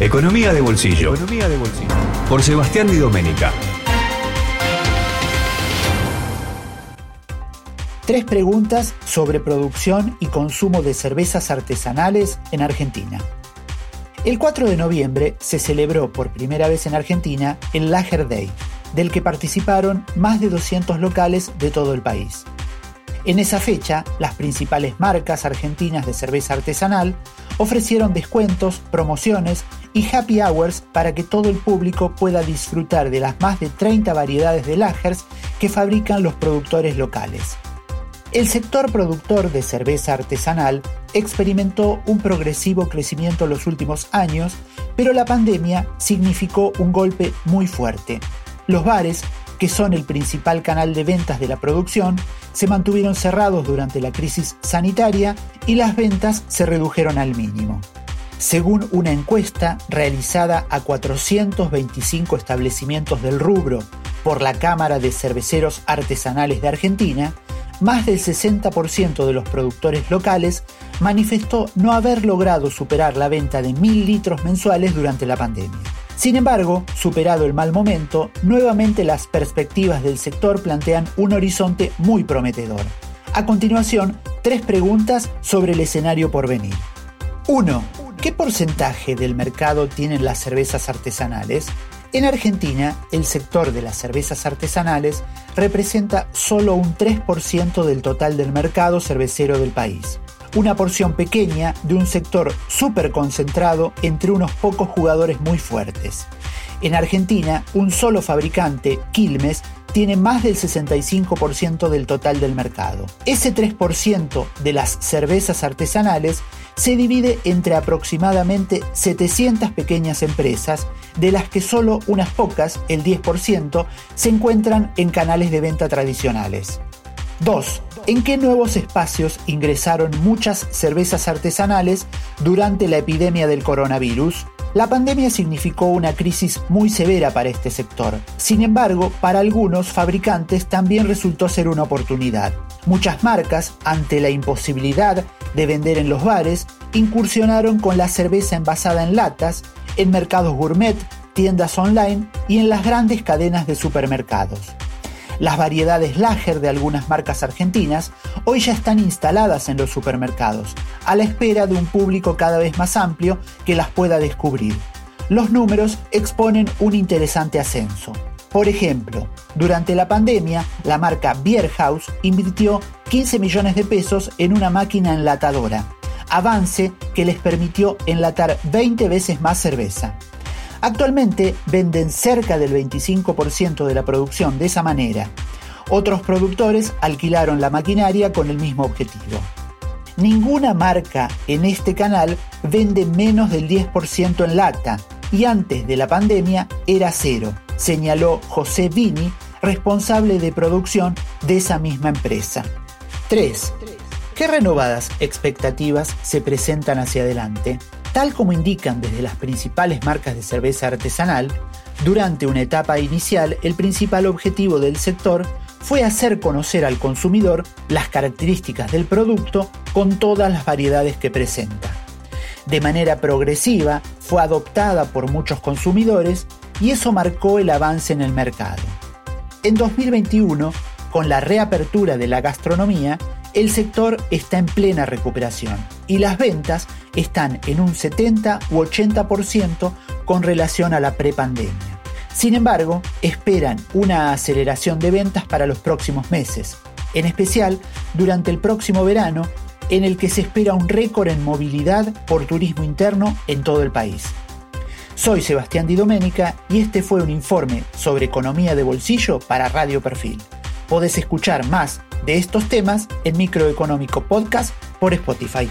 Economía de bolsillo. Economía de bolsillo. Por Sebastián Di Domenica. Tres preguntas sobre producción y consumo de cervezas artesanales en Argentina. El 4 de noviembre se celebró por primera vez en Argentina el Lager Day, del que participaron más de 200 locales de todo el país. En esa fecha, las principales marcas argentinas de cerveza artesanal ofrecieron descuentos, promociones y happy hours para que todo el público pueda disfrutar de las más de 30 variedades de lagers que fabrican los productores locales. El sector productor de cerveza artesanal experimentó un progresivo crecimiento en los últimos años, pero la pandemia significó un golpe muy fuerte. Los bares que son el principal canal de ventas de la producción, se mantuvieron cerrados durante la crisis sanitaria y las ventas se redujeron al mínimo. Según una encuesta realizada a 425 establecimientos del rubro por la Cámara de Cerveceros Artesanales de Argentina, más del 60% de los productores locales manifestó no haber logrado superar la venta de mil litros mensuales durante la pandemia. Sin embargo, superado el mal momento, nuevamente las perspectivas del sector plantean un horizonte muy prometedor. A continuación, tres preguntas sobre el escenario por venir. 1. ¿Qué porcentaje del mercado tienen las cervezas artesanales? En Argentina, el sector de las cervezas artesanales representa solo un 3% del total del mercado cervecero del país una porción pequeña de un sector súper concentrado entre unos pocos jugadores muy fuertes. En Argentina, un solo fabricante, Quilmes, tiene más del 65% del total del mercado. Ese 3% de las cervezas artesanales se divide entre aproximadamente 700 pequeñas empresas, de las que solo unas pocas, el 10%, se encuentran en canales de venta tradicionales. 2. ¿En qué nuevos espacios ingresaron muchas cervezas artesanales durante la epidemia del coronavirus? La pandemia significó una crisis muy severa para este sector. Sin embargo, para algunos fabricantes también resultó ser una oportunidad. Muchas marcas, ante la imposibilidad de vender en los bares, incursionaron con la cerveza envasada en latas, en mercados gourmet, tiendas online y en las grandes cadenas de supermercados. Las variedades Lager de algunas marcas argentinas hoy ya están instaladas en los supermercados, a la espera de un público cada vez más amplio que las pueda descubrir. Los números exponen un interesante ascenso. Por ejemplo, durante la pandemia, la marca Beer House invirtió 15 millones de pesos en una máquina enlatadora, avance que les permitió enlatar 20 veces más cerveza. Actualmente venden cerca del 25% de la producción de esa manera. Otros productores alquilaron la maquinaria con el mismo objetivo. Ninguna marca en este canal vende menos del 10% en lata y antes de la pandemia era cero, señaló José Vini, responsable de producción de esa misma empresa. 3. ¿Qué renovadas expectativas se presentan hacia adelante? Tal como indican desde las principales marcas de cerveza artesanal, durante una etapa inicial el principal objetivo del sector fue hacer conocer al consumidor las características del producto con todas las variedades que presenta. De manera progresiva fue adoptada por muchos consumidores y eso marcó el avance en el mercado. En 2021, con la reapertura de la gastronomía, el sector está en plena recuperación y las ventas están en un 70 u 80% con relación a la prepandemia. Sin embargo, esperan una aceleración de ventas para los próximos meses, en especial durante el próximo verano, en el que se espera un récord en movilidad por turismo interno en todo el país. Soy Sebastián Di Domenica y este fue un informe sobre economía de bolsillo para Radio Perfil. Podés escuchar más de estos temas en Microeconómico Podcast por Spotify.